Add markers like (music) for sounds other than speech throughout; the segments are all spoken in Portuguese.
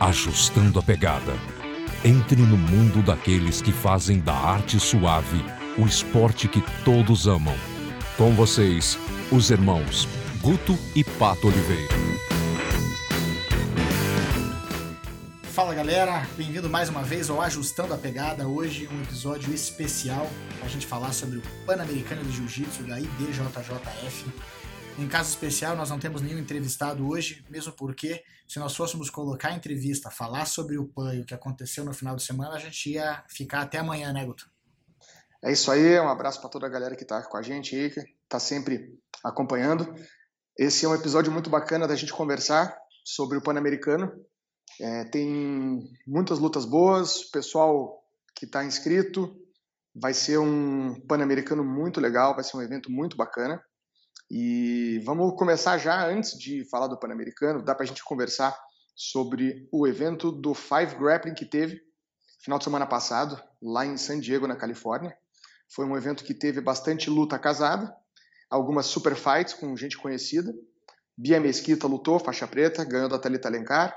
Ajustando a Pegada. Entre no mundo daqueles que fazem da arte suave o esporte que todos amam. Com vocês, os irmãos Guto e Pato Oliveira. Fala galera, bem-vindo mais uma vez ao Ajustando a Pegada. Hoje um episódio especial para a gente falar sobre o Pan-Americano de Jiu-Jitsu da IBJJF. Em caso especial, nós não temos nenhum entrevistado hoje, mesmo porque, se nós fôssemos colocar a entrevista, falar sobre o PAN e o que aconteceu no final de semana, a gente ia ficar até amanhã, né, Guto? É isso aí, um abraço para toda a galera que está com a gente aí, que está sempre acompanhando. Esse é um episódio muito bacana da gente conversar sobre o Pan-Americano. É, tem muitas lutas boas, o pessoal que está inscrito. Vai ser um Pan-Americano muito legal, vai ser um evento muito bacana. E vamos começar já, antes de falar do Pan-Americano, dá para a gente conversar sobre o evento do Five Grappling que teve final de semana passado, lá em San Diego, na Califórnia. Foi um evento que teve bastante luta casada, algumas super fights com gente conhecida. Bia Mesquita lutou, faixa preta, ganhou da Thalita Alencar.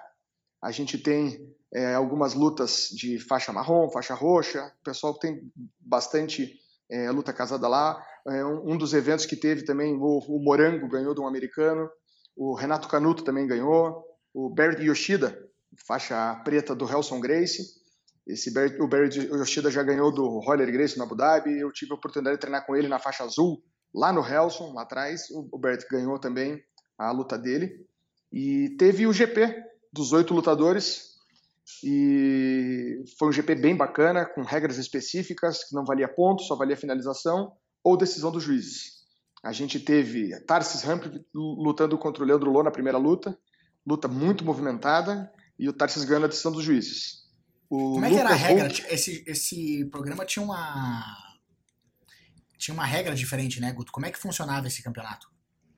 A gente tem é, algumas lutas de faixa marrom, faixa roxa. O pessoal tem bastante é, luta casada lá. É, um dos eventos que teve também, o, o, Morango ganhou de um americano, o Renato Canuto também ganhou, o Barry Yoshida, faixa preta do Helson Gracie. Esse o Barry Yoshida já ganhou do Roller Gracie no Abu Dhabi. Eu tive a oportunidade de treinar com ele na faixa azul, lá no Helson, lá atrás. O, Barry ganhou também a luta dele. E teve o GP dos oito lutadores, e foi um GP bem bacana, com regras específicas, que não valia ponto, só valia finalização ou decisão dos juízes. A gente teve Tarsis Humphrey lutando contra o Leandro Lô na primeira luta, luta muito movimentada, e o Tarsis ganhando a decisão dos juízes. O Como é que era a regra? Esse, esse programa tinha uma tinha uma regra diferente, né, Guto? Como é que funcionava esse campeonato?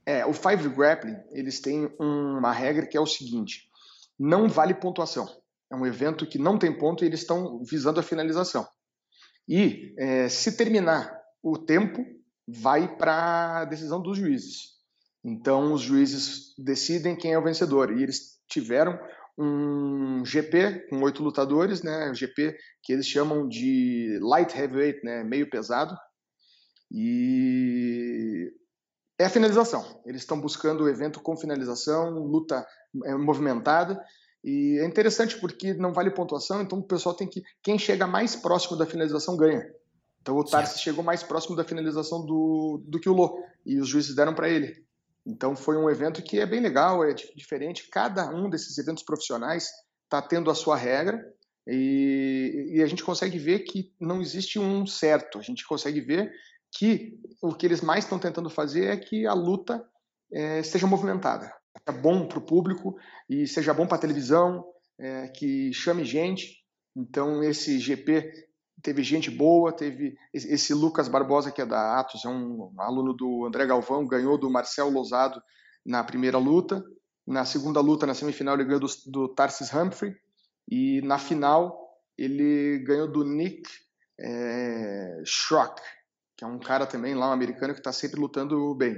É, o Five Grappling, eles têm uma regra que é o seguinte, não vale pontuação. É um evento que não tem ponto e eles estão visando a finalização. E é, se terminar o tempo, vai para a decisão dos juízes. Então, os juízes decidem quem é o vencedor. E eles tiveram um GP com oito lutadores, né? Um GP que eles chamam de light heavyweight, né? Meio pesado. E é a finalização. Eles estão buscando o evento com finalização, luta é, movimentada. E é interessante porque não vale pontuação, então o pessoal tem que. Quem chega mais próximo da finalização ganha. Então o Tarsi chegou mais próximo da finalização do, do que o Lô, e os juízes deram para ele. Então foi um evento que é bem legal, é diferente. Cada um desses eventos profissionais está tendo a sua regra, e, e, a gente consegue ver que não existe um certo. A gente consegue ver que o que eles mais estão tentando fazer é que a luta é, seja movimentada seja bom para o público e seja bom para a televisão, é, que chame gente. Então, esse GP teve gente boa, teve esse Lucas Barbosa, que é da Atos, é um aluno do André Galvão, ganhou do Marcel Lozado na primeira luta. Na segunda luta, na semifinal, ele ganhou do, do Tarsis Humphrey. E na final, ele ganhou do Nick é, Schrock, que é um cara também lá, um americano, que está sempre lutando bem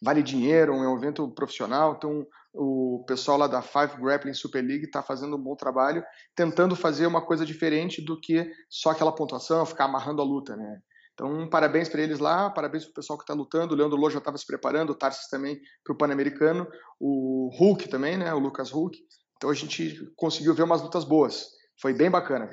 vale dinheiro, é um evento profissional, então o pessoal lá da Five Grappling Super League está fazendo um bom trabalho, tentando fazer uma coisa diferente do que só aquela pontuação, ficar amarrando a luta, né? Então, parabéns para eles lá, parabéns para o pessoal que está lutando. O Leandro Lô já estava se preparando, o Tarsis também para o Pan-Americano, o Hulk também, né? O Lucas Hulk. Então a gente conseguiu ver umas lutas boas. Foi bem bacana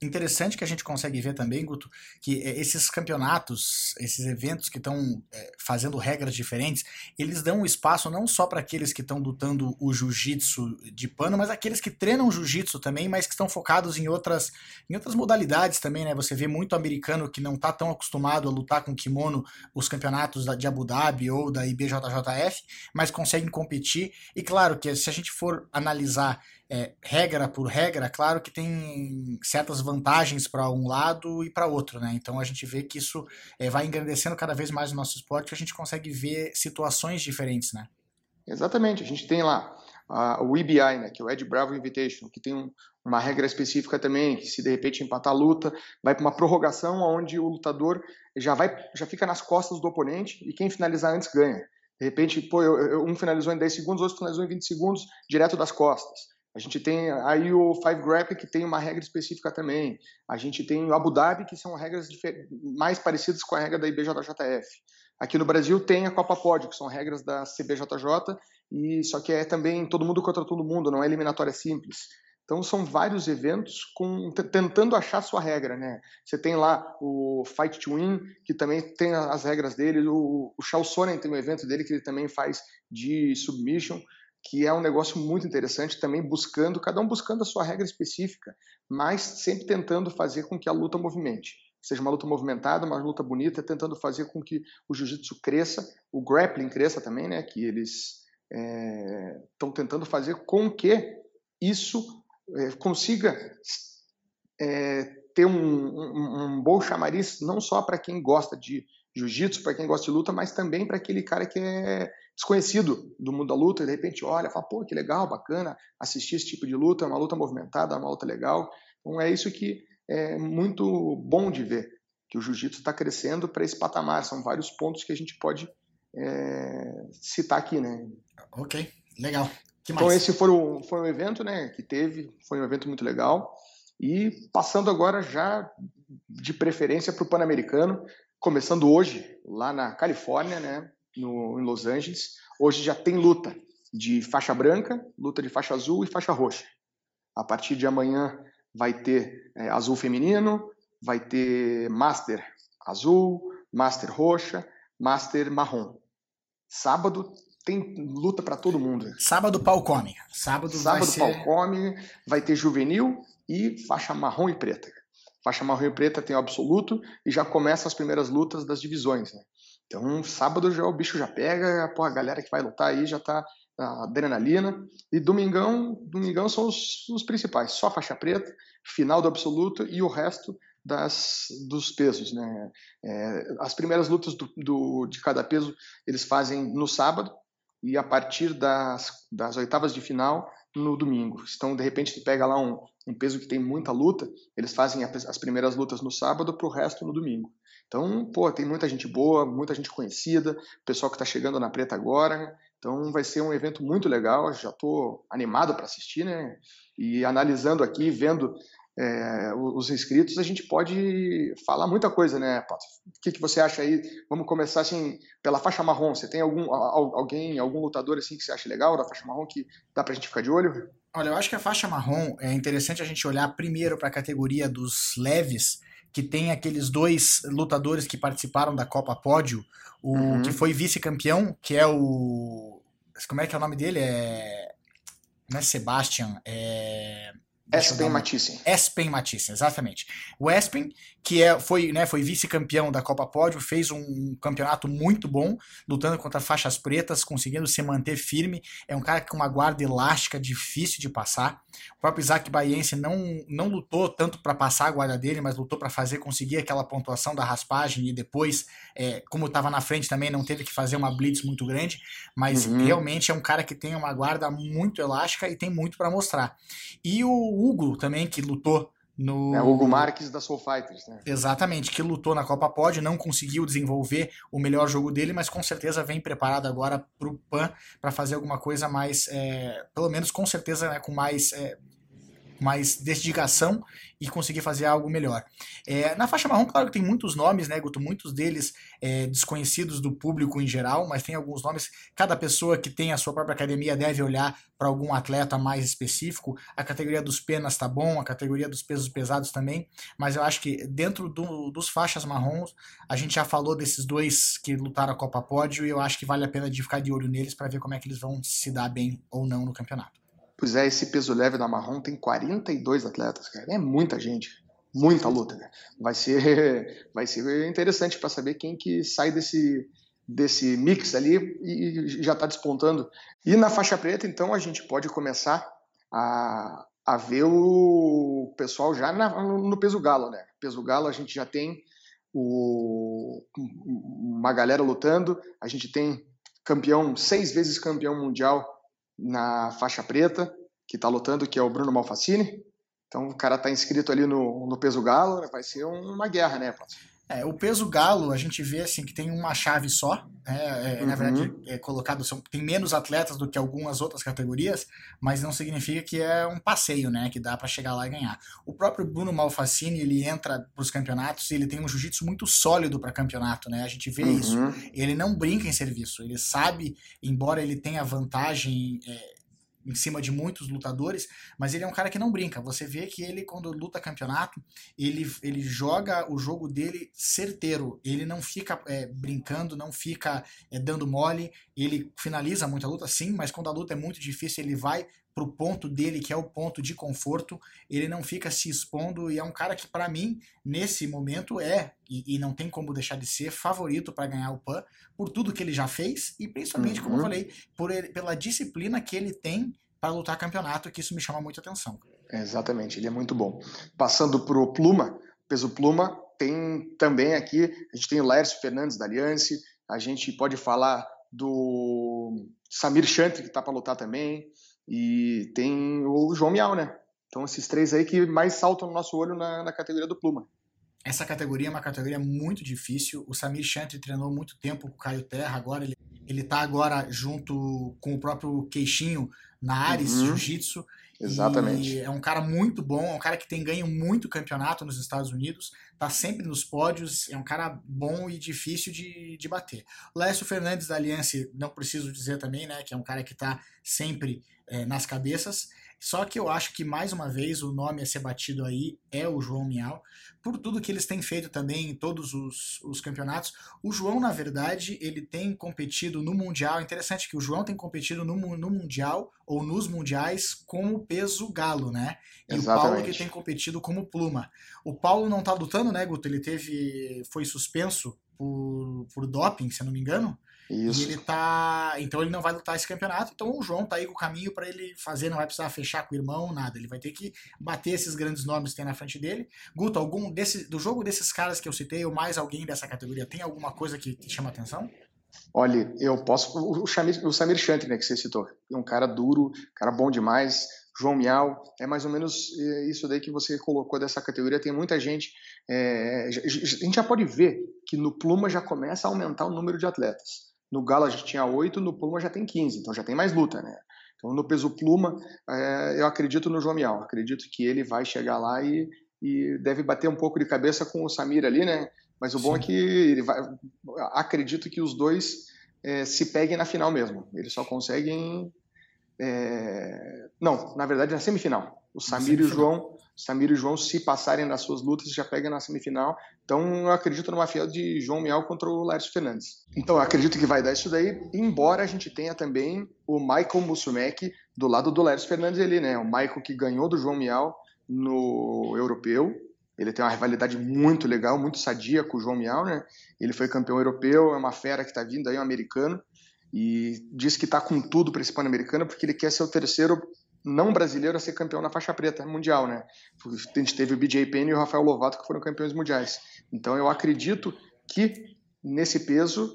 interessante que a gente consegue ver também, Guto, que é, esses campeonatos, esses eventos que estão é, fazendo regras diferentes, eles dão espaço não só para aqueles que estão lutando o jiu-jitsu de pano, mas aqueles que treinam jiu-jitsu também, mas que estão focados em outras, em outras modalidades também, né? Você vê muito americano que não está tão acostumado a lutar com kimono os campeonatos da, de Abu Dhabi ou da IBJJF, mas conseguem competir. E claro que se a gente for analisar é, regra por regra, claro que tem certas vantagens para um lado e para outro, né? Então a gente vê que isso é, vai engrandecendo cada vez mais o nosso esporte, a gente consegue ver situações diferentes, né? Exatamente, a gente tem lá o EBI, né, que é o Ed Bravo Invitation, que tem um, uma regra específica também, que se de repente empatar a luta, vai para uma prorrogação onde o lutador já vai, já fica nas costas do oponente e quem finalizar antes ganha. De repente, pô, eu, eu, um finalizou em 10 segundos, outro finalizou em 20 segundos, direto das costas. A gente tem aí o Five Grappling, que tem uma regra específica também. A gente tem o Abu Dhabi, que são regras mais parecidas com a regra da IBJJF. Aqui no Brasil tem a Copa Pódio, que são regras da CBJJ, e só que é também todo mundo contra todo mundo, não é eliminatória simples. Então são vários eventos com, tentando achar sua regra, né? Você tem lá o Fight to Win, que também tem as regras dele, o, o Shao Sonnen tem um evento dele que ele também faz de submission, que é um negócio muito interessante, também buscando, cada um buscando a sua regra específica, mas sempre tentando fazer com que a luta movimente. Seja uma luta movimentada, uma luta bonita, tentando fazer com que o jiu-jitsu cresça, o grappling cresça também, né? Que eles estão é, tentando fazer com que isso é, consiga é, ter um, um, um, bom chamariz não só para quem gosta de jiu-jitsu, para quem gosta de luta, mas também para aquele cara que é desconhecido do mundo da luta e de repente olha, fala, pô, que legal, bacana assistir esse tipo de luta, é uma luta movimentada, é uma luta legal. Então é isso que é muito bom de ver, que o jiu-jitsu está crescendo para esse patamar. São vários pontos que a gente pode é, citar aqui, né? Ok, legal. Que então esse foi um, foi um evento né, que teve, foi um evento muito legal. E passando agora já de preferência para o Pan-Americano, começando hoje lá na Califórnia, né, no, em Los Angeles. Hoje já tem luta de faixa branca, luta de faixa azul e faixa roxa. A partir de amanhã vai ter é, azul feminino, vai ter master azul, master roxa, master marrom. Sábado tem luta para todo mundo. Sábado pau come. Sábado, Sábado vai ser... pau come, vai ter juvenil e faixa marrom e preta. Faixa marrom e preta tem o absoluto e já começam as primeiras lutas das divisões. Né? Então, sábado já o bicho já pega, pô, a galera que vai lutar aí já tá adrenalina. E domingão, domingão são os, os principais, só faixa preta, final do absoluto e o resto das, dos pesos. Né? É, as primeiras lutas do, do, de cada peso eles fazem no sábado, e a partir das, das oitavas de final no domingo. Então, de repente, tu pega lá um, um peso que tem muita luta, eles fazem as primeiras lutas no sábado para o resto no domingo. Então, pô, tem muita gente boa, muita gente conhecida, pessoal que está chegando na preta agora. Então, vai ser um evento muito legal. Já estou animado para assistir, né? E analisando aqui, vendo é, os inscritos, a gente pode falar muita coisa, né, Pato? O que, que você acha aí? Vamos começar assim pela faixa marrom. Você tem algum alguém, algum lutador assim que você acha legal da faixa marrom que dá pra gente ficar de olho? Olha, eu acho que a faixa marrom é interessante a gente olhar primeiro para a categoria dos leves, que tem aqueles dois lutadores que participaram da Copa Pódio, o uhum. que foi vice-campeão, que é o como é que é o nome dele? É não é Sebastian, é Espen Matisse. Espen Matisse, exatamente. O Espen, que é, foi, né, foi vice-campeão da Copa Pódio, fez um campeonato muito bom, lutando contra faixas pretas, conseguindo se manter firme. É um cara com uma guarda elástica, difícil de passar. O próprio Isaac Baiense não, não lutou tanto para passar a guarda dele, mas lutou para fazer conseguir aquela pontuação da raspagem e depois, é, como estava na frente também, não teve que fazer uma blitz muito grande. Mas uhum. realmente é um cara que tem uma guarda muito elástica e tem muito para mostrar. E o Hugo também, que lutou no... É, Hugo Marques da Soul Fighters, né? Exatamente, que lutou na Copa Pod, não conseguiu desenvolver o melhor jogo dele, mas com certeza vem preparado agora para o PAN para fazer alguma coisa mais, é, pelo menos com certeza, né, com mais é, mais dedicação e conseguir fazer algo melhor. É, na faixa marrom, claro que tem muitos nomes, né, Guto? Muitos deles é, desconhecidos do público em geral, mas tem alguns nomes. Cada pessoa que tem a sua própria academia deve olhar para algum atleta mais específico. A categoria dos penas tá bom, a categoria dos pesos pesados também, mas eu acho que dentro do, dos faixas marrons, a gente já falou desses dois que lutaram a Copa Pódio e eu acho que vale a pena de ficar de olho neles para ver como é que eles vão se dar bem ou não no campeonato. Pois é, esse peso leve da Marrom tem 42 atletas, cara. É muita gente, muita luta, né? Vai ser, (laughs) vai ser interessante para saber quem que sai desse, desse mix ali e já está despontando. E na faixa preta, então, a gente pode começar a, a ver o pessoal já na, no peso galo, né? Peso galo a gente já tem o, uma galera lutando, a gente tem campeão, seis vezes campeão mundial na faixa preta, que está lutando, que é o Bruno Malfacini. Então o cara está inscrito ali no, no peso galo, vai ser uma guerra, né, É, o peso galo, a gente vê assim que tem uma chave só, né? é, uhum. na verdade é colocado, são, tem menos atletas do que algumas outras categorias, mas não significa que é um passeio, né, que dá para chegar lá e ganhar. O próprio Bruno Malfacini, ele entra para os campeonatos e ele tem um jiu-jitsu muito sólido para campeonato, né, a gente vê uhum. isso. Ele não brinca em serviço, ele sabe, embora ele tenha vantagem é, em cima de muitos lutadores, mas ele é um cara que não brinca. Você vê que ele, quando luta campeonato, ele, ele joga o jogo dele certeiro. Ele não fica é, brincando, não fica é, dando mole. Ele finaliza muita luta, sim, mas quando a luta é muito difícil, ele vai pro ponto dele, que é o ponto de conforto. Ele não fica se expondo e é um cara que, para mim, nesse momento, é, e, e, não tem como deixar de ser, favorito para ganhar o PAN por tudo que ele já fez e principalmente, uhum. como eu uhum. falei, por ele, pela disciplina que ele tem para lutar campeonato, que isso me chama muita atenção. Exatamente, ele é muito bom. Passando pro Pluma, peso Pluma, tem também aqui, a gente tem o Lércio Fernandes da Aliança, a gente pode falar do Samir Chantri, que está para lutar também, e tem o João Miau, né? Então esses três aí que mais saltam no nosso olho na, na categoria do Pluma. Essa categoria é uma categoria muito difícil. O Samir Chantri treinou muito tempo com o Caio Terra, agora ele, ele tá agora junto com o próprio Queixinho na Ares uhum. Jiu-Jitsu. Exatamente. E é um cara muito bom, é um cara que tem ganho muito campeonato nos Estados Unidos, tá sempre nos pódios, é um cara bom e difícil de, de bater. Lécio Fernandes da Aliança, não preciso dizer também, né, que é um cara que tá sempre é, nas cabeças. Só que eu acho que, mais uma vez, o nome a ser batido aí é o João Miau, por tudo que eles têm feito também em todos os, os campeonatos. O João, na verdade, ele tem competido no Mundial. Interessante que o João tem competido no, no Mundial ou nos Mundiais como peso galo, né? E Exatamente. o Paulo que tem competido como pluma. O Paulo não tá lutando, né, Guto? Ele teve. foi suspenso por, por doping, se eu não me engano. Isso. E ele tá. Então ele não vai lutar esse campeonato. Então o João tá aí com o caminho para ele fazer, não vai precisar fechar com o irmão, nada. Ele vai ter que bater esses grandes nomes que tem na frente dele. Guto, algum desse, do jogo desses caras que eu citei, ou mais alguém dessa categoria, tem alguma coisa que te chama atenção? Olha, eu posso. O, Samir, o Samir Chantry, né, que você citou. É um cara duro, cara bom demais. João Miau, é mais ou menos é, isso daí que você colocou dessa categoria. Tem muita gente. É, a gente já pode ver que no Pluma já começa a aumentar o número de atletas. No Galo já tinha oito, no Pluma já tem 15, então já tem mais luta, né? Então no peso Pluma, é, eu acredito no João Miau, acredito que ele vai chegar lá e, e deve bater um pouco de cabeça com o Samir ali, né? Mas o bom Sim. é que ele vai. Acredito que os dois é, se peguem na final mesmo. Eles só conseguem. É, não, na verdade na semifinal. O Samir e o João Samir e João, se passarem nas suas lutas, já pegam na semifinal. Então, eu acredito numa fiel de João Miau contra o Lárcio Fernandes. Então, eu acredito que vai dar isso daí, embora a gente tenha também o Michael Musumeci do lado do Lárcio Fernandes ali, né? O Michael que ganhou do João Miau no europeu. Ele tem uma rivalidade muito legal, muito sadia com o João Miau, né? Ele foi campeão europeu, é uma fera que está vindo aí, um americano, e diz que está com tudo para esse Pan-Americano porque ele quer ser o terceiro não brasileiro a ser campeão na faixa preta mundial, né? A gente teve o BJ Penn e o Rafael Lovato que foram campeões mundiais. Então eu acredito que nesse peso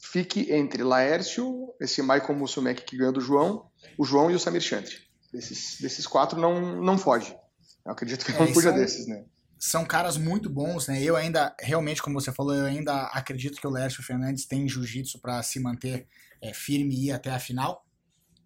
fique entre Laércio, esse Michael Musumeci que ganhou do João, o João e o Samir Chantry. Desses, desses quatro não, não foge. Eu acredito que não é, fuja são, desses, né? São caras muito bons, né? Eu ainda, realmente, como você falou, eu ainda acredito que o Laércio Fernandes tem jiu-jitsu para se manter é, firme e ir até a final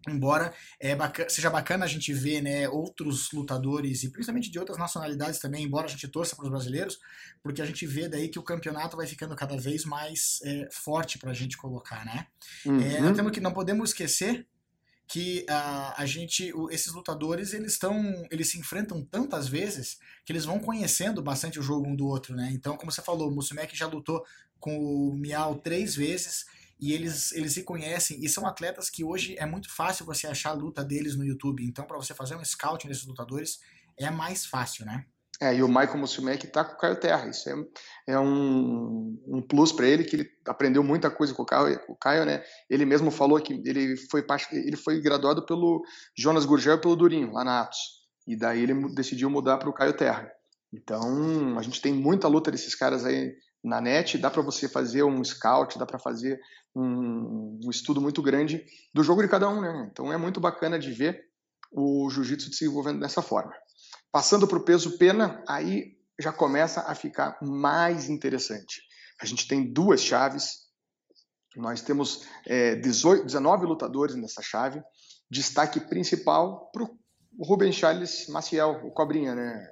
embora é bacana, seja bacana a gente ver né, outros lutadores e principalmente de outras nacionalidades também, embora a gente torça para os brasileiros, porque a gente vê daí que o campeonato vai ficando cada vez mais é, forte para a gente colocar, né? Uhum. É, nós temos que não podemos esquecer que uh, a gente, esses lutadores, eles estão, eles se enfrentam tantas vezes que eles vão conhecendo bastante o jogo um do outro, né? Então, como você falou, o Musumeci já lutou com o Miau três vezes e eles, eles se conhecem e são atletas que hoje é muito fácil você achar a luta deles no YouTube. Então, para você fazer um scouting desses lutadores é mais fácil, né? É, e o Michael Musumeci tá com o Caio Terra. Isso é, é um, um plus para ele, que ele aprendeu muita coisa com o Caio, com o Caio, né? Ele mesmo falou que ele foi, ele foi graduado pelo Jonas Gurgel e pelo Durinho, lá na Atos. E daí ele decidiu mudar para o Caio Terra. Então, a gente tem muita luta desses caras aí na net, dá para você fazer um scout, dá para fazer um, um, estudo muito grande do jogo de cada um, né? Então é muito bacana de ver o jiu-jitsu se desenvolvendo dessa forma. Passando para o peso pena, aí já começa a ficar mais interessante. A gente tem duas chaves, nós temos é, 18, 19 lutadores nessa chave. Destaque principal para o Rubens Charles Maciel, o Cobrinha, né?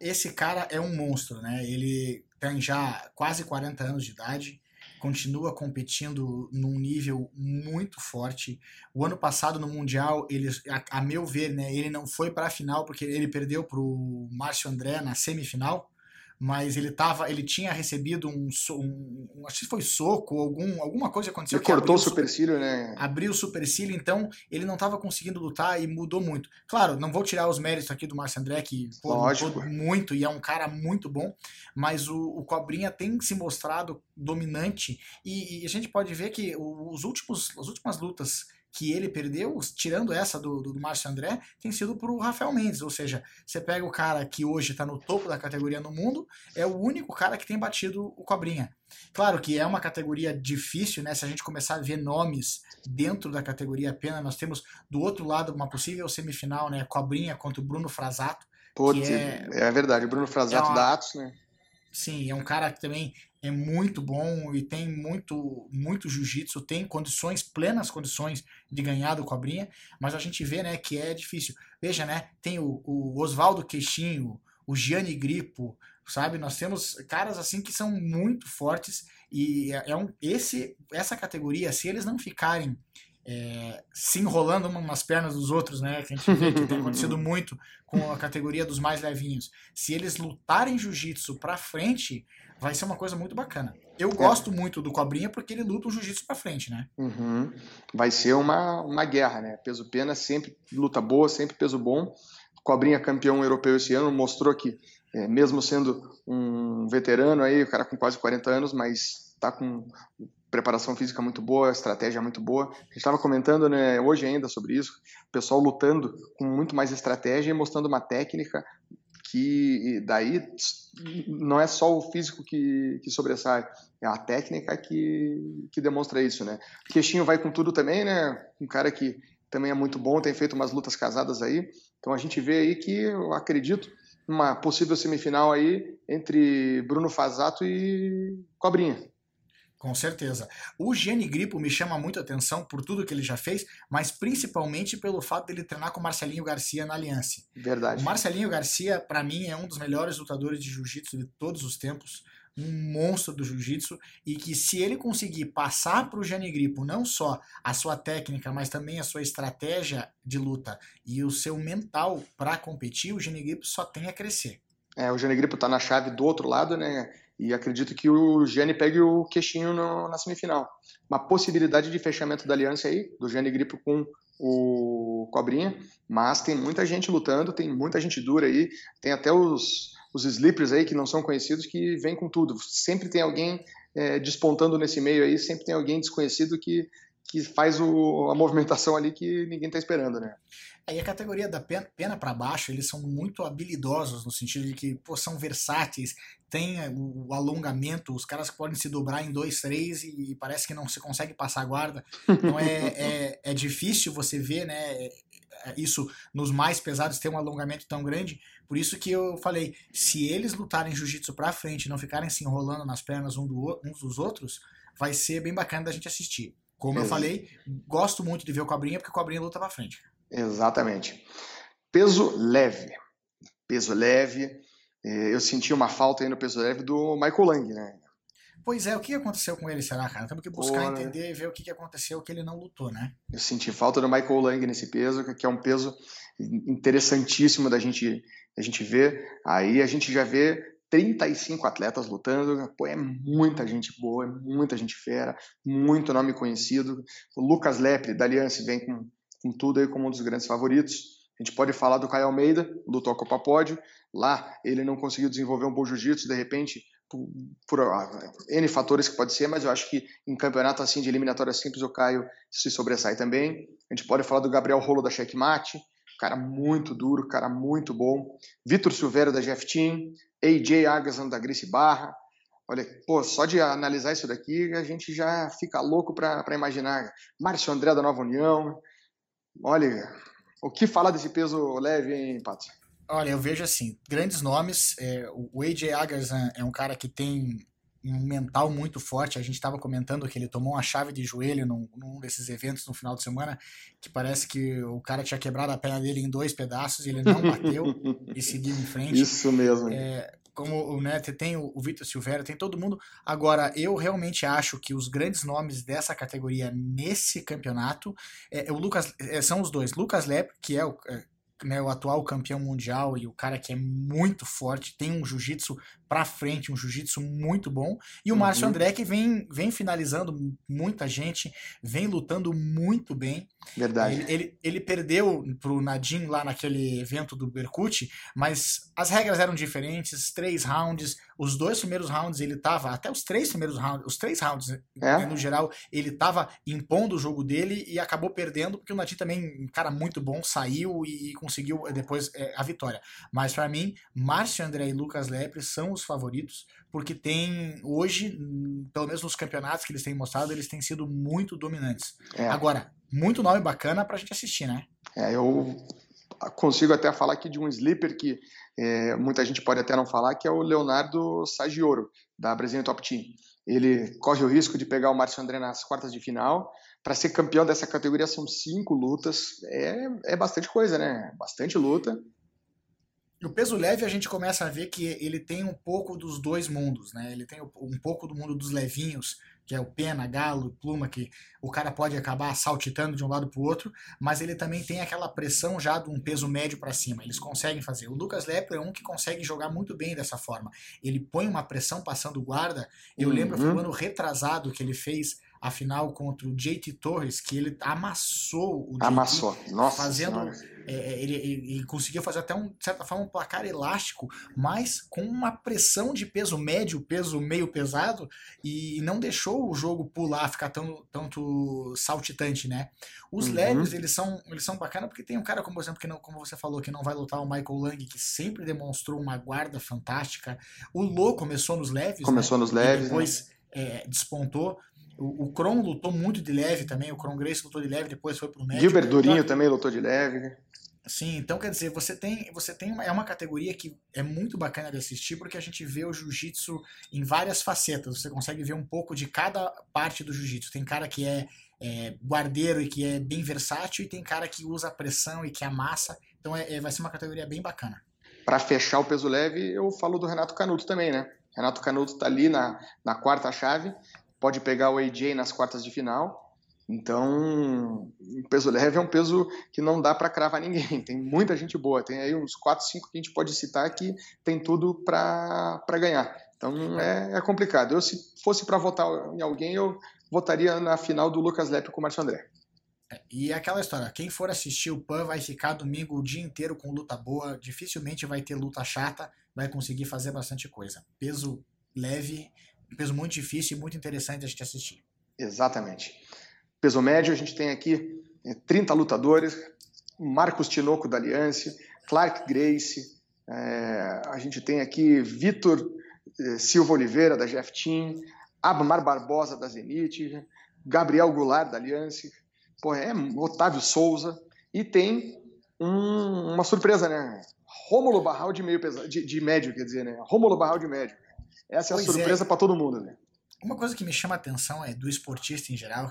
Esse cara é um monstro, né? Ele tem já quase 40 anos de idade, continua competindo num nível muito forte. O ano passado no Mundial, ele, a, a meu ver, né, ele não foi para a final porque ele perdeu para o Márcio André na semifinal mas ele tava, ele tinha recebido um, um, um acho que foi soco, algum, alguma coisa aconteceu. Ele cortou o supercílio, né? Abriu o supercílio, então ele não estava conseguindo lutar e mudou muito. Claro, não vou tirar os méritos aqui do Márcio André, que pô, lutou muito e é um cara muito bom, mas o, o Cobrinha tem se mostrado dominante e, e a gente pode ver que os últimos, as últimas lutas que ele perdeu, tirando essa do, do, do Márcio André, tem sido para o Rafael Mendes. Ou seja, você pega o cara que hoje está no topo da categoria no mundo, é o único cara que tem batido o Cobrinha. Claro que é uma categoria difícil, né? Se a gente começar a ver nomes dentro da categoria pena, nós temos do outro lado uma possível semifinal, né? Cobrinha contra o Bruno Frasato. Putz, é, é verdade, o Bruno Frasato é uma, da Atos, né? Sim, é um cara que também é muito bom e tem muito muito jiu-jitsu, tem condições, plenas condições de ganhar do Cobrinha, mas a gente vê, né, que é difícil. Veja, né, tem o, o Oswaldo Queixinho, o Gianni Gripo, sabe? Nós temos caras assim que são muito fortes e é, é um esse essa categoria, se eles não ficarem é, se enrolando nas pernas dos outros, né? Que a gente vê que tem acontecido (laughs) muito com a categoria dos mais levinhos. Se eles lutarem jiu-jitsu pra frente, vai ser uma coisa muito bacana. Eu é. gosto muito do Cobrinha porque ele luta o jiu-jitsu pra frente, né? Uhum. Vai ser uma, uma guerra, né? Peso pena sempre luta boa, sempre peso bom. Cobrinha campeão europeu esse ano mostrou que, é, mesmo sendo um veterano aí, o cara com quase 40 anos, mas tá com preparação física muito boa, estratégia muito boa. A gente estava comentando né, hoje ainda sobre isso, o pessoal lutando com muito mais estratégia e mostrando uma técnica que daí não é só o físico que, que sobressai, é a técnica que, que demonstra isso, né? O Queixinho vai com tudo também, né? Um cara que também é muito bom, tem feito umas lutas casadas aí. Então a gente vê aí que eu acredito uma possível semifinal aí entre Bruno Fazato e Cobrinha. Com certeza. O Gianni Gripo me chama muito atenção por tudo que ele já fez, mas principalmente pelo fato dele treinar com o Marcelinho Garcia na Aliança. Verdade. O Marcelinho Garcia, para mim, é um dos melhores lutadores de jiu-jitsu de todos os tempos. Um monstro do jiu-jitsu. E que se ele conseguir passar para o Gianni Gripo não só a sua técnica, mas também a sua estratégia de luta e o seu mental para competir, o Gianni Gripo só tem a crescer. É, o Gianni Gripo tá na chave do outro lado, né? E acredito que o Gianni pegue o queixinho no, na semifinal. Uma possibilidade de fechamento da aliança aí, do Gianni Gripo com o Cobrinha, mas tem muita gente lutando, tem muita gente dura aí, tem até os, os sleepers aí que não são conhecidos que vêm com tudo. Sempre tem alguém é, despontando nesse meio aí, sempre tem alguém desconhecido que, que faz o, a movimentação ali que ninguém está esperando, né? Aí a categoria da pena, para baixo, eles são muito habilidosos no sentido de que pô, são versáteis, tem o, alongamento, os caras podem se dobrar em dois, três e, parece que não se consegue passar a guarda. Então é, é, é difícil você ver, né? Isso nos mais pesados ter um alongamento tão grande. Por isso que eu falei, se eles lutarem jiu-jitsu pra frente, não ficarem se enrolando nas pernas um do, uns dos outros, vai ser bem bacana da gente assistir. Como eu falei, gosto muito de ver o Cobrinha, porque o Cobrinha luta pra frente. Exatamente. Peso leve. Peso leve. É, eu senti uma falta aí no peso leve do Michael Lang, né? Pois é, o que aconteceu com ele, será, cara? Temos que buscar Pô, entender e ver o que aconteceu que ele não lutou, né? Eu senti falta do Michael Lang nesse peso, que é um peso interessantíssimo da gente, da gente ver. Aí a gente já vê 35 atletas lutando, pô, é muita gente boa, é muita gente fera, muito nome conhecido. O Lucas Lepre, da Aliança, vem com com tudo aí como um dos grandes favoritos. A gente pode falar do Caio Almeida, lutou a Copa Pódio. Lá ele não conseguiu desenvolver um bom jiu-jitsu, de repente, por, por uh, N fatores que pode ser, mas eu acho que em campeonato assim de eliminatória simples o Caio se sobressai também. A gente pode falar do Gabriel Rolo da Checkmate, cara muito duro, cara muito bom. Vitor Silveira da Jeff Team, AJ Agasan da Grice Barra. Olha, pô, só de analisar isso daqui a gente já fica louco para imaginar. Márcio André da Nova União, Olha, o que falar desse peso leve, hein, Pato? Olha, eu vejo assim, grandes nomes. É, o AJ Agazan é um cara que tem mental muito forte. A gente estava comentando que ele tomou uma chave de joelho num, num, desses eventos no final de semana, que parece que o cara tinha quebrado a perna dele em dois pedaços e ele não bateu (laughs) e seguiu em frente. Isso mesmo. É, como né, tem o, o Vitor Silveira, tem todo mundo. Agora, eu realmente acho que os grandes nomes dessa categoria nesse campeonato é, é o Lucas, é, são os dois. Lucas Lepp, que é o, é, né, o atual campeão mundial e o cara que é muito forte, tem um jiu-jitsu para frente, um jiu-jitsu muito bom. E o uhum. Márcio André que vem, vem finalizando muita gente, vem lutando muito bem. Verdade. Ele, ele, ele perdeu pro Nadim lá naquele evento do Berkut, mas as regras eram diferentes, três rounds, os dois primeiros rounds ele tava, até os três primeiros rounds, os três rounds é? Né, no geral, ele tava impondo o jogo dele e acabou perdendo, porque o Nadim também, um cara muito bom, saiu e conseguiu eh, depois é, a vitória. Mas para mim, Márcio André e Lucas Lepre são os os favoritos, porque tem hoje, pelo menos nos campeonatos que eles têm mostrado, eles têm sido muito dominantes. É. Agora, muito nome bacana pra gente assistir, né? É, eu consigo até falar aqui de um sleeper que é, muita gente pode até não falar, que é o Leonardo Sagioro, da Brasília Top Team. Ele corre o risco de pegar o Márcio André nas quartas de final. Para ser campeão dessa categoria são cinco lutas. É, é bastante coisa, né? Bastante luta. No peso leve a gente começa a ver que ele tem um pouco dos dois mundos, né? Ele tem um pouco do mundo dos levinhos, que é o pena, galo, pluma, que o cara pode acabar saltitando de um lado para o outro, mas ele também tem aquela pressão já de um peso médio para cima. Eles conseguem fazer. O Lucas Lepre é um que consegue jogar muito bem dessa forma. Ele põe uma pressão passando guarda. Eu uhum. lembro foi um ano retrasado que ele fez a final contra o JT Torres, que ele amassou o JT, Amassou, nossa fazendo é, é, ele, ele, ele, conseguiu fazer até um, de certa forma um placar elástico, mas com uma pressão de peso médio, peso meio pesado, e não deixou o jogo pular, ficar tão, tanto saltitante, né? Os uhum. leves, eles são, eles são bacanas porque tem um cara, como por exemplo, que não, como você falou, que não vai lutar o Michael Lang, que sempre demonstrou uma guarda fantástica. O Lô começou nos leves. Começou né? nos leves. E depois né? é, despontou. O, o Kron lutou muito de leve também, o Kron Grace lutou de leve, depois foi pro médio. Gilbert Durinho então, também lutou de leve. Sim, então quer dizer, você tem, você tem uma, é uma categoria que é muito bacana de assistir porque a gente vê o jiu-jitsu em várias facetas. Você consegue ver um pouco de cada parte do jiu-jitsu. Tem cara que é, é, guardeiro e que é bem versátil, e tem cara que usa pressão e que amassa. Então é, é vai ser uma categoria bem bacana. Para fechar o peso leve, eu falo do Renato Canuto também, né? Renato Canuto tá ali na, na quarta chave, pode pegar o AJ nas quartas de final então, peso leve é um peso que não dá para cravar ninguém. Tem muita gente boa. Tem aí uns 4, 5 que a gente pode citar que tem tudo para ganhar. Então, é, é, complicado. Eu, se fosse para votar em alguém, eu votaria na final do Lucas Lepe com o Márcio André. É, e aquela história, quem for assistir o PAN vai ficar domingo o dia inteiro com luta boa, dificilmente vai ter luta chata, vai conseguir fazer bastante coisa. Peso leve, peso muito difícil e muito interessante a gente assistir. Exatamente. Peso médio, a gente tem aqui 30 é, lutadores, Marcos Tinoco da Aliança, Clark Grace, é, a gente tem aqui Vitor é, Silva Oliveira da Jeff Team, Abmar Barbosa da Zenit, Gabriel Goulart da Aliança, é, Otávio Souza, e tem um, uma surpresa, né? Rômulo Barral de meio pesado, de, de, médio, quer dizer, né? Rômulo Barral de médio. Essa é a surpresa é. para todo mundo, né? Uma coisa que me chama a atenção é do esportista em geral,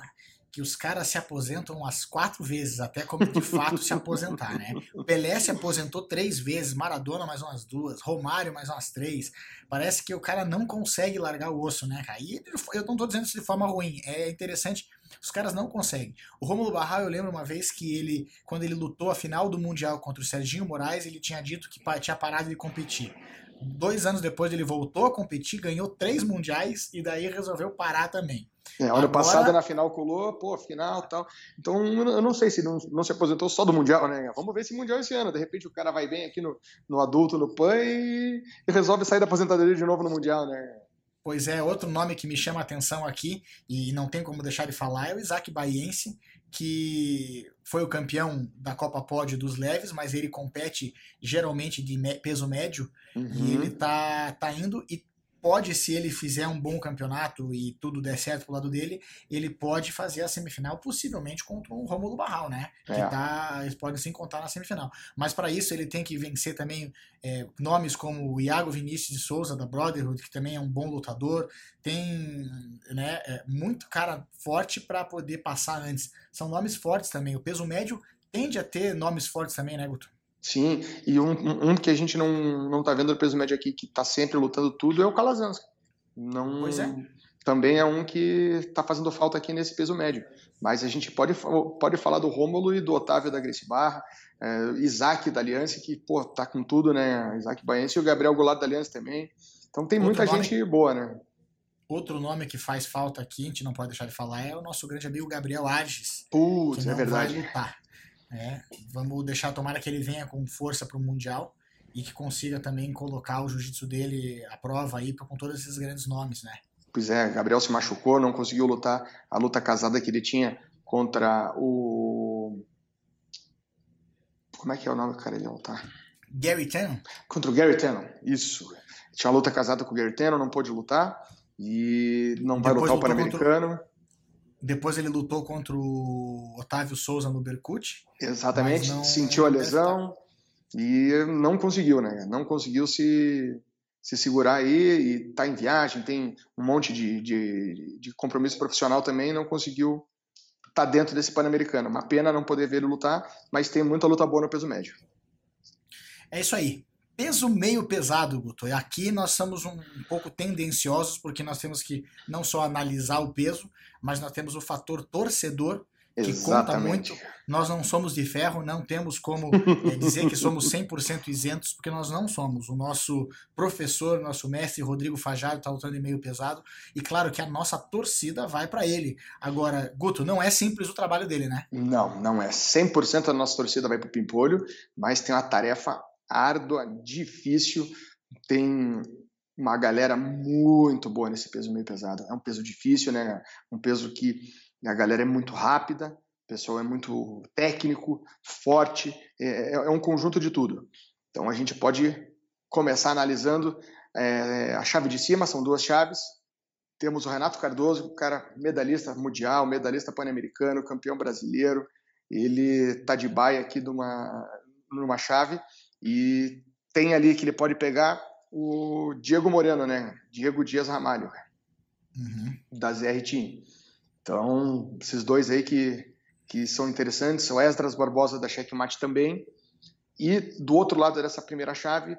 que os caras se aposentam umas quatro vezes, até como de fato se aposentar, né? O Pelé se aposentou três vezes, Maradona mais umas duas, Romário mais umas três. Parece que o cara não consegue largar o osso, né, cara? E eu não tô dizendo isso de forma ruim, é interessante. Os caras não conseguem. O Rômulo Barral, eu lembro uma vez que ele, quando ele lutou a final do Mundial contra o Serginho Moraes, ele tinha dito que tinha parado de competir dois anos depois ele voltou a competir, ganhou três mundiais e daí resolveu parar também. É, ano Agora... passado na final colou, pô, final tal. Então eu não sei se não, não, se aposentou só do Mundial, né? Vamos ver esse Mundial esse ano. De repente o cara vai bem aqui no, no adulto, no PAN e, e resolve sair da aposentadoria de novo no Mundial, né? Pois é, outro nome que me chama a atenção aqui, e não tem como deixar de falar, é o Isaac Baiense, que foi o campeão da Copa Pódio dos leves, mas ele compete geralmente de peso médio, uhum. e ele tá, tá indo e pode, se ele fizer um bom campeonato e tudo der certo pro lado dele, ele pode fazer a semifinal possivelmente contra o Romulo Barral, né? É. Que tá, eles podem se encontrar na semifinal. Mas para isso ele tem que vencer também é, nomes como o Iago Vinícius de Souza da Brotherhood, que também é um bom lutador, tem né, é, muito cara forte para poder passar antes. São nomes fortes também. O peso médio tende a ter nomes fortes também, né, Guto? Sim, e um, um que a gente não, não tá vendo no peso médio aqui, que tá sempre lutando tudo, é o Calazans. Não, pois é. Também é um que tá fazendo falta aqui nesse peso médio. Mas a gente pode, pode falar do Rômulo e do Otávio da Gracie Barra, é, Isaac da Aliança, que, pô, tá com tudo, né? Isaac Baense e o Gabriel Goulart da Aliança também. Então tem Outro muita nome... gente boa, né? Outro nome que faz falta aqui, a gente não pode deixar de falar, é o nosso grande amigo Gabriel Arges. Putz, é verdade. Vai lutar. É, vamos deixar, tomara que ele venha com força para o Mundial e que consiga também colocar o jiu-jitsu dele à prova aí com todos esses grandes nomes, né? Pois é, Gabriel se machucou, não conseguiu lutar a luta casada que ele tinha contra o. Como é que é o nome do cara ele ia lutar? Gary Tannen? Contra o Gary Tannen, isso. Tinha uma luta casada com o Gary Tannen, não pôde lutar e não Depois vai lutar o Pan-Americano. Contra... Depois ele lutou contra o Otávio Souza no Berkut. Exatamente, não... sentiu a lesão e não conseguiu, né? Não conseguiu se, se segurar aí e tá em viagem, tem um monte de, de, de compromisso profissional também, não conseguiu estar tá dentro desse Pan-Americano. Uma pena não poder ver ele lutar, mas tem muita luta boa no peso médio. É isso aí peso meio pesado, Guto. E aqui nós somos um, um, pouco tendenciosos, porque nós temos que não só analisar o peso, mas nós temos o fator torcedor, que Exatamente. conta muito. Nós não somos de ferro, não temos como é, (laughs) dizer que somos 100% isentos, porque nós não somos. O nosso professor, nosso mestre Rodrigo Fajardo está lutando em meio pesado, e claro que a nossa torcida vai para ele. Agora, Guto, não é simples o trabalho dele, né? Não, não é. 100% da nossa torcida vai para o Pimpolho, mas tem uma tarefa árdua, difícil. Tem uma galera muito boa nesse peso meio pesado. É um peso difícil, né? Um peso que a galera é muito rápida, o pessoal é muito técnico, forte, é, é, é um conjunto de tudo. Então a gente pode começar analisando é, a chave de cima, são duas chaves. Temos o Renato Cardoso, cara medalhista mundial, medalhista pan-americano, campeão brasileiro. Ele tá de baia aqui numa, numa chave. E tem ali que ele pode pegar o Diego Moreno, né? Diego Dias Ramalho, uhum. da ZR Team. Então, esses dois aí que, que são interessantes, o Esdras Barbosa da Checkmate também. E do outro lado dessa primeira chave,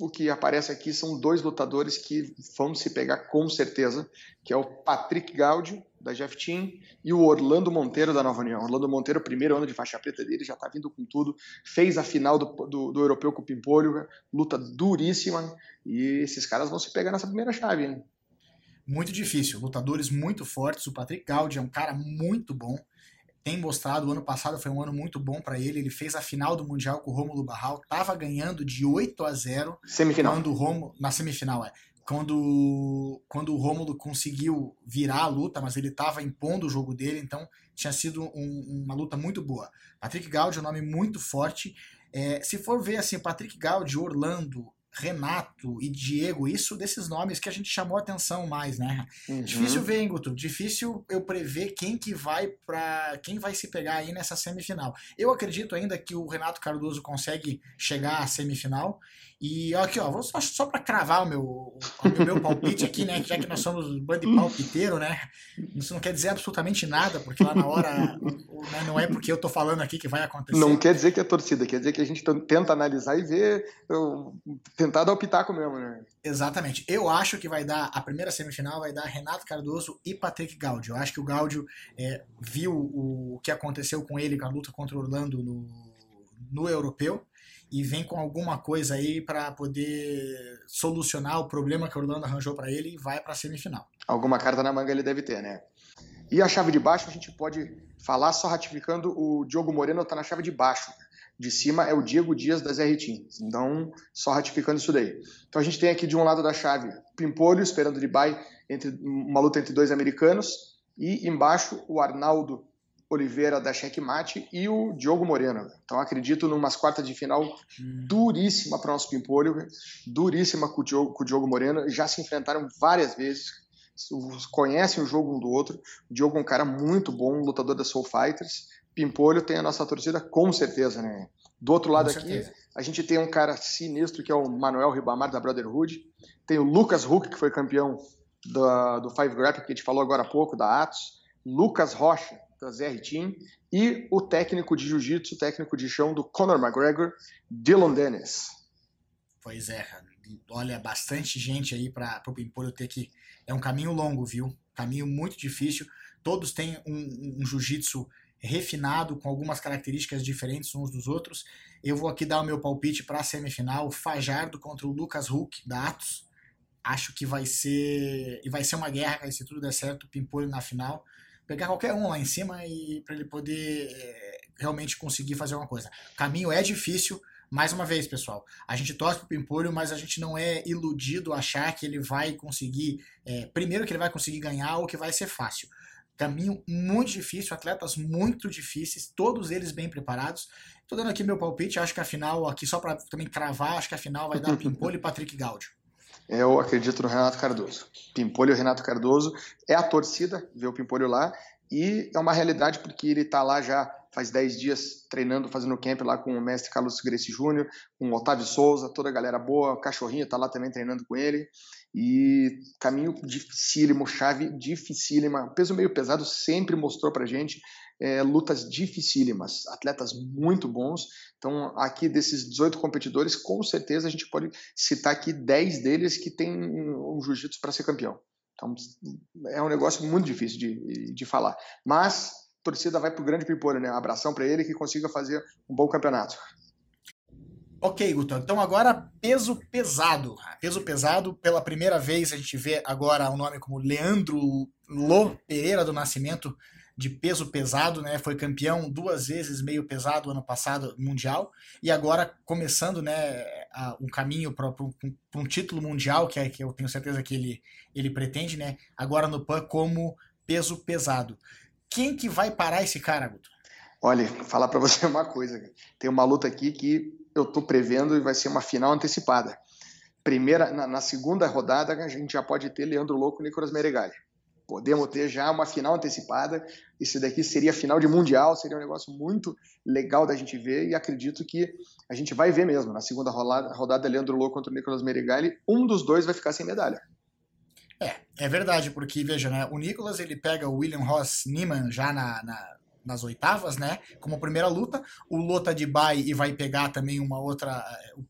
o que aparece aqui são dois lutadores que vão se pegar com certeza, que é o Patrick Gaudio, da Jeff Team, e o Orlando Monteiro, da Nova União. Orlando Monteiro, primeiro ano de faixa preta dele, já está vindo com tudo, fez a final do, do, do Europeu com o Pimpolho, luta duríssima, e esses caras vão se pegar nessa primeira chave. Hein? Muito difícil, lutadores muito fortes, o Patrick Gaudio é um cara muito bom, tem mostrado, o ano passado foi um ano muito bom para ele. Ele fez a final do Mundial com o Rômulo Barral, tava ganhando de 8 a 0 semifinal. quando o Rômulo na semifinal é. Quando quando o Rômulo conseguiu virar a luta, mas ele tava impondo o jogo dele, então tinha sido um, uma luta muito boa. Patrick Gaudio é um nome muito forte. É, se for ver assim, Patrick Gaudio, Orlando, Renato e Diego, isso desses nomes que a gente chamou atenção mais, né? Uhum. Difícil ver, hein, Guto? Difícil eu prever quem que vai para quem vai se pegar aí nessa semifinal. Eu acredito ainda que o Renato Cardoso consegue chegar à semifinal e aqui, ó, vou só, só para cravar o meu, o meu palpite aqui, né? Já que nós somos um bando de palpiteiro, né? Isso não quer dizer absolutamente nada, porque lá na hora né, não é porque eu tô falando aqui que vai acontecer. Não quer dizer que é torcida, quer dizer que a gente tenta analisar e ver, tentar dar o pitaco mesmo, né? Exatamente. Eu acho que vai dar, a primeira semifinal vai dar Renato Cardoso e Patrick Gaudio. Eu acho que o Gaudio é, viu o que aconteceu com ele com a luta contra o Orlando no, no europeu e vem com alguma coisa aí para poder solucionar o problema que o Orlando arranjou para ele e vai para a semifinal. Alguma carta na manga ele deve ter, né? E a chave de baixo a gente pode falar só ratificando o Diogo Moreno está na chave de baixo. De cima é o Diego Dias das R Teams. Então, só ratificando isso daí. Então a gente tem aqui de um lado da chave Pimpolho esperando de bye entre uma luta entre dois americanos e embaixo o Arnaldo Oliveira da Checkmate e o Diogo Moreno. Então acredito numas quartas de final hum. duríssima para o nosso Pimpolho, duríssima com o, Diogo, com o Diogo Moreno. Já se enfrentaram várias vezes, conhecem o jogo um do outro. O Diogo é um cara muito bom, lutador da Soul Fighters. Pimpolho tem a nossa torcida com certeza, né? Do outro lado com aqui, certeza. a gente tem um cara sinistro que é o Manuel Ribamar da Brotherhood. Tem o Lucas Huck, que foi campeão do, do Five Grappling, que a gente falou agora há pouco, da Atos. Lucas Rocha, da ZR Team. E o técnico de jiu-jitsu, técnico de chão do Conor McGregor, Dylan Dennis. Pois é, olha, bastante gente aí para o Pimpolho ter que. É um caminho longo, viu? Caminho muito difícil. Todos têm um, um jiu-jitsu refinado, com algumas características diferentes uns dos outros. Eu vou aqui dar o meu palpite para a semifinal: Fajardo contra o Lucas Huck, da Atos. Acho que vai ser. E vai ser uma guerra, se tudo der certo, Pimpolho na final. Pegar qualquer um lá em cima e para ele poder é, realmente conseguir fazer alguma coisa. O caminho é difícil, mais uma vez, pessoal, a gente torce pro Pimpolho, mas a gente não é iludido achar que ele vai conseguir, é, primeiro que ele vai conseguir ganhar ou que vai ser fácil. Caminho muito difícil, atletas muito difíceis, todos eles bem preparados. Tô dando aqui meu palpite, acho que a final, aqui só para também cravar, acho que a final vai dar (laughs) Pimpolho e Patrick Gaudio. Eu acredito no Renato Cardoso. Pimpolho Renato Cardoso é a torcida ver o Pimpolho lá e é uma realidade porque ele está lá já faz 10 dias treinando, fazendo camp lá com o mestre Carlos Gracie Júnior, com o Otávio Souza, toda a galera boa, o Cachorrinho está lá também treinando com ele. E caminho dificílimo, chave dificílima. Peso meio pesado sempre mostrou pra gente é, lutas dificílimas, atletas muito bons. Então, aqui desses 18 competidores, com certeza a gente pode citar aqui 10 deles que têm um jiu-jitsu para ser campeão. Então, é um negócio muito difícil de, de falar. Mas, a torcida vai para o grande Pipolho, né? Abração para ele que consiga fazer um bom campeonato. Ok, Guto. Então agora peso pesado. Peso pesado, pela primeira vez a gente vê agora o um nome como Leandro Lô Pereira do Nascimento de peso pesado, né? Foi campeão duas vezes meio pesado ano passado mundial e agora começando, né, a, um caminho para um título mundial que é que eu tenho certeza que ele ele pretende, né? Agora no PAN como peso pesado. Quem que vai parar esse cara, Guto? Olha, (laughs) falar para você uma coisa. Tem uma luta aqui que eu estou prevendo e vai ser uma final antecipada. Primeira, na, na, segunda rodada a gente já pode ter Leandro Louco e Nicolas Meregali. Podemos ter já uma final antecipada. Isso daqui seria final de mundial, seria um negócio muito legal da gente ver e acredito que a gente vai ver mesmo. Na segunda rodada, rodada Leandro Louco contra o Nicolas Meregali, um dos dois vai ficar sem medalha. É, é verdade, porque veja, né, o Nicolas ele pega o William Ross Niemann já na, na nas oitavas, né? Como primeira luta. O Lota de Bai e vai pegar também uma outra.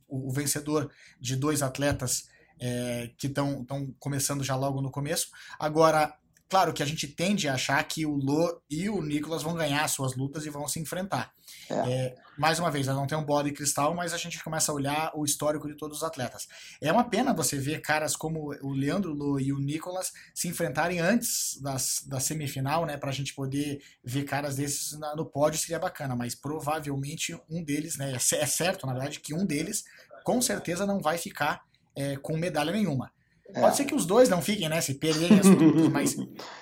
O, o vencedor de dois atletas é, que estão começando já logo no começo. Agora, Claro que a gente tende a achar que o Lô e o Nicolas vão ganhar suas lutas e vão se enfrentar. É. É, mais uma vez, não tem um bola de cristal, mas a gente começa a olhar o histórico de todos os atletas. É uma pena você ver caras como o Leandro Lô e o Nicolas se enfrentarem antes das, da semifinal, né? Pra gente poder ver caras desses na, no pódio seria bacana, mas provavelmente um deles, né? É, é certo, na verdade, que um deles com certeza não vai ficar é, com medalha nenhuma. É. Pode ser que os dois não fiquem, né? Se perderem as lutas, mas,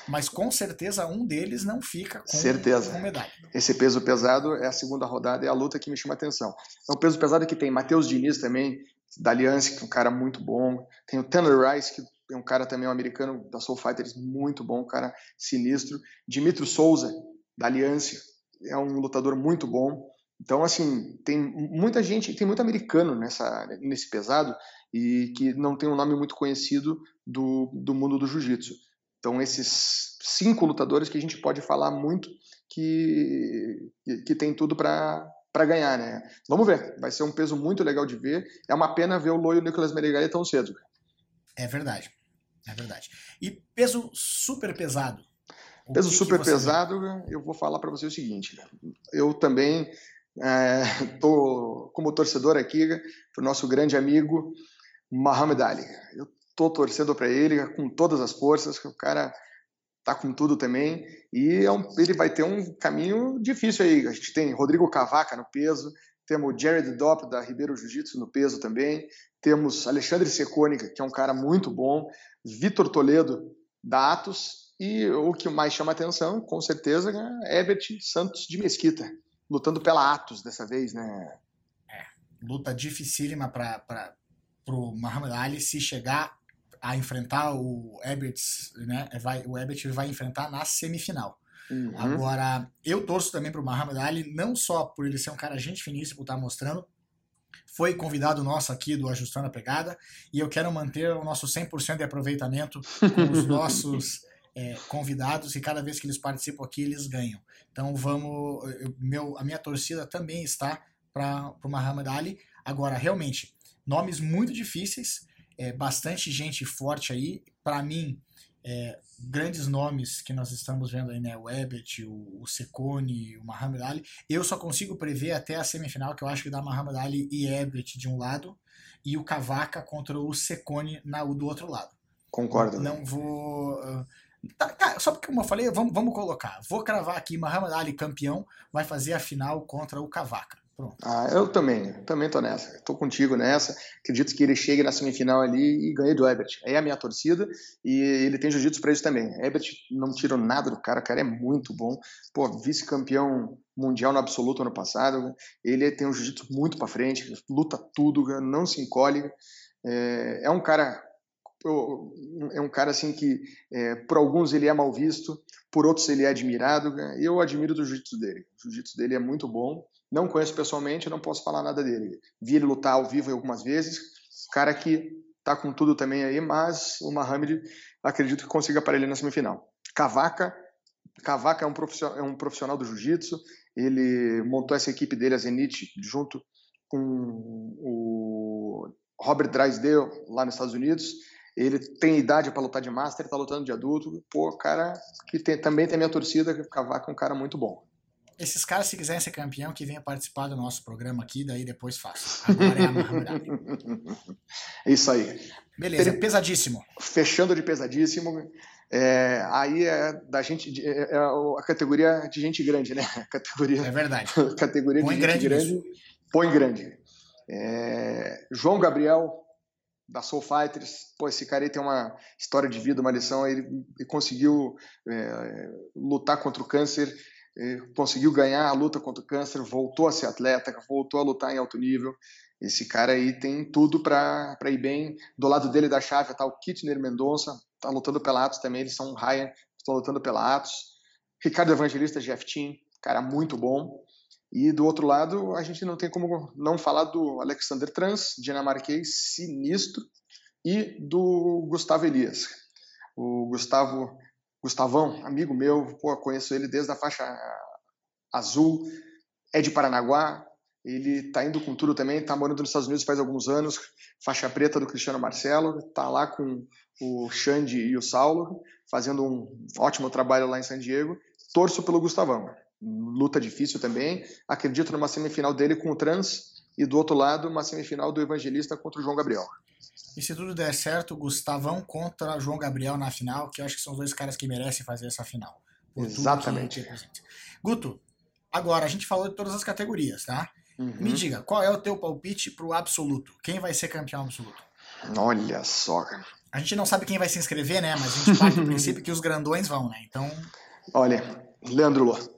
mas com certeza um deles não fica com, certeza. com medalha. Esse peso pesado é a segunda rodada, é a luta que me chama a atenção. É um peso pesado que tem Matheus Diniz também, da Aliança, que é um cara muito bom. Tem o Tanner Rice, que é um cara também um americano da Soul Fighters, muito bom, um cara sinistro. Dimitro Souza, da Aliança, é um lutador muito bom. Então, assim, tem muita gente, tem muito americano nessa, nesse pesado e que não tem um nome muito conhecido do, do mundo do jiu-jitsu. Então, esses cinco lutadores que a gente pode falar muito que, que, tem tudo para para ganhar, né? Vamos ver, vai ser um peso muito legal de ver. É uma pena ver o Loio e o Nicolas Meregali tão cedo. É verdade, é verdade. E peso super pesado. peso super pesado, eu vou falar para você o seguinte. Eu também Estou é, como torcedor aqui para o nosso grande amigo Muhammad Ali. Eu estou torcendo para ele com todas as forças, que o cara tá com tudo também e é um, ele vai ter um caminho difícil aí. A gente tem Rodrigo Cavaca no peso, temos Jared Dopp da Ribeiro Jiu-Jitsu no peso também, temos Alexandre Secônica, que é um cara muito bom, Vitor Toledo da Atos E o que mais chama atenção, com certeza, é Herbert Santos de Mesquita, lutando pela Atos dessa vez, né? É, luta dificílima para o Muhammad Ali se chegar a enfrentar o Herbert, né? Vai, o Herbert vai enfrentar na semifinal. Uhum. Agora, eu torço também para o Muhammad Ali, não só por ele ser um cara gente finíssimo, estar tá mostrando, foi convidado nosso aqui do Ajustando a Pegada, e eu quero manter o nosso 100% de aproveitamento com os (laughs) nossos é, convidados, e cada vez que eles participam aqui, eles ganham. Então vamos, eu, meu, a minha torcida também está para o Muhammad Ali. Agora, realmente, nomes muito difíceis, é, bastante gente forte aí. Para mim, é, grandes nomes que nós estamos vendo aí, né? O Ebert, o, o Secone, o Muhammad Ali. Eu só consigo prever até a semifinal, que eu acho que dá Muhammad Ali e Ebert de um lado, e o Cavaca contra o Secone na, do outro lado. Concordo. Não vou. Uh, tá, tá, só porque, como eu falei, vamos, vamos colocar. Vou cravar aqui: Muhammad Ali campeão vai fazer a final contra o Cavaca. Pronto. Ah, eu também, também tô nessa. Tô contigo nessa. Acredito que ele chegue na semifinal ali e ganhe do Ebert. É a minha torcida e ele tem jiu-jitsu pra isso também. Ebert não tirou nada do cara, o cara é muito bom. Pô, vice-campeão mundial no absoluto ano passado. Ele tem um jiu-jitsu muito para frente, luta tudo, não se encolhe. É, é um cara é um cara assim que é, por alguns ele é mal visto, por outros ele é admirado. Eu admiro do jiu-jitsu dele. O jiu-jitsu dele é muito bom. Não conheço pessoalmente, não posso falar nada dele. Vi ele lutar ao vivo algumas vezes. Cara que tá com tudo também aí, mas o Mohamed acredito que consiga para ele na semifinal. Cavaca, Cavaca é um profissional, é um profissional do jiu-jitsu. Ele montou essa equipe dele, a Zenit, junto com o Robert Drysdale lá nos Estados Unidos. Ele tem idade para lutar de master, está lutando de adulto. Pô, cara que tem, também tem minha torcida, Cavaca é um cara muito bom esses caras, se quiserem ser campeão, que venha participar do nosso programa aqui, daí depois faço. Agora é a Muhammad (laughs) Isso aí. Beleza, pesadíssimo. Fechando de pesadíssimo. É, aí é da gente é, é a categoria de gente grande, né? categoria, é verdade. (laughs) categoria Põe de gente grande, grande põe grande. É, João Gabriel da Soul Fighters, pô, esse cara aí tem uma história de vida, uma lição, ele, ele conseguiu é, lutar contra o câncer, conseguiu ganhar a luta contra o câncer, voltou a ser atleta, voltou a lutar em alto nível. Esse cara aí tem tudo para ir bem. Do lado dele da chave está o Kitner Mendonça, está lutando pela Atos também, eles são Ryan, estão lutando pela Atos. Ricardo Evangelista, Jeff Team, cara muito bom. E do outro lado, a gente não tem como não falar do Alexander Trans, dinamarquês sinistro, e do Gustavo Elias. O Gustavo Gustavão, amigo meu, pô, conheço ele desde a faixa azul, é de Paranaguá, ele tá indo com tudo também, tá morando nos Estados Unidos faz alguns anos, faixa preta do Cristiano Marcelo, tá lá com o Xande e o Saulo, fazendo um ótimo trabalho lá em San Diego. Torço pelo Gustavão. Luta difícil também. Acredito numa semifinal dele com o Trans e do outro lado uma semifinal do Evangelista contra o João Gabriel. E se tudo der certo, Gustavão contra João Gabriel na final, que eu acho que são os dois caras que merecem fazer essa final. Exatamente. Guto, agora a gente falou de todas as categorias, tá? Uhum. Me diga, qual é o teu palpite pro absoluto? Quem vai ser campeão absoluto? Olha só. A gente não sabe quem vai se inscrever, né? Mas a gente parte do (laughs) princípio que os grandões vão, né? Então. Olha, Leandro Lô.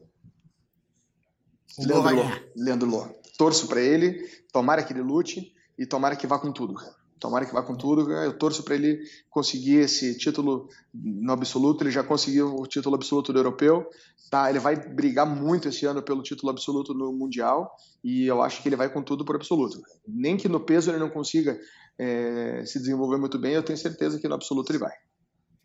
O Leandro Lô. Leandro Lô. Torço para ele, tomara que ele lute e tomara que vá com tudo. Tomara que vá com tudo. Eu torço para ele conseguir esse título no absoluto. Ele já conseguiu o título absoluto do europeu. Tá, ele vai brigar muito esse ano pelo título absoluto no mundial e eu acho que ele vai com tudo por absoluto. Nem que no peso ele não consiga é, se desenvolver muito bem, eu tenho certeza que no absoluto ele vai.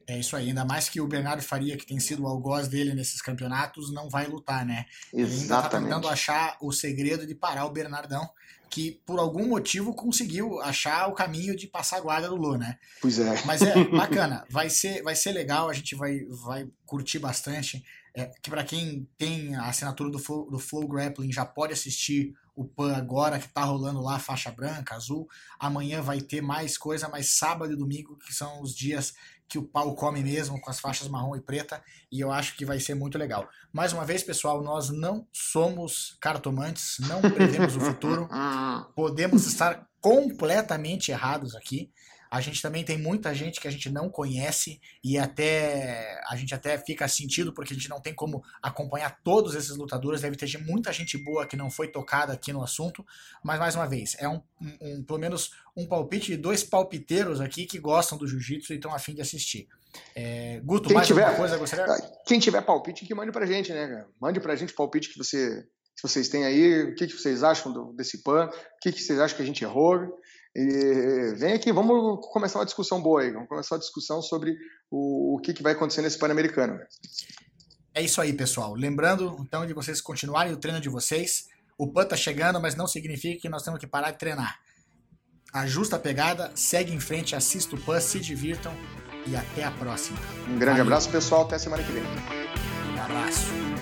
É isso aí, ainda mais que o Bernardo Faria, que tem sido o algoz dele nesses campeonatos, não vai lutar, né? Exatamente. Ele ainda tá tentando achar o segredo de parar o Bernardão, que por algum motivo conseguiu achar o caminho de passar a guarda do Lô, né? Pois é. Mas é (laughs) bacana, vai ser, vai ser legal, a gente vai, vai curtir bastante. É, que para quem tem a assinatura do Flow, do Flow Grappling já pode assistir o PAN agora, que tá rolando lá, faixa branca, azul. Amanhã vai ter mais coisa, mas sábado e domingo, que são os dias que o pau come mesmo, com as faixas marrom e preta, e eu acho que vai ser muito legal. Mais uma vez, pessoal, nós não somos cartomantes, não prevemos o futuro, (laughs) podemos estar completamente errados aqui. A gente também tem muita gente que a gente não conhece e até a gente até fica sentido porque a gente não tem como acompanhar todos esses lutadores. Deve ter muita gente boa que não foi tocada aqui no assunto, mas mais uma vez, é um, um, pelo menos um palpite de dois palpiteiros aqui que gostam do jiu-jitsu e estão afim de assistir. É, Guto, quem mais tiver, alguma coisa gostaria? Ah, quem tiver palpite, que mande pra gente, né? Mande pra gente palpite que você, que vocês têm aí, o que, que vocês acham do, desse PAN, o que, que vocês acham que a gente errou. E vem aqui, vamos começar uma discussão boa aí, vamos começar uma discussão sobre o, o que, que vai acontecer nesse Pan-Americano. É isso aí, pessoal. Lembrando, então, de vocês continuarem o treino de vocês. O PAN tá chegando, mas não significa que nós temos que parar de treinar. Ajusta a pegada, segue em frente, assista o PAN, se divirtam e até a próxima. Um grande Valeu. abraço, pessoal. Até semana que vem. Um abraço.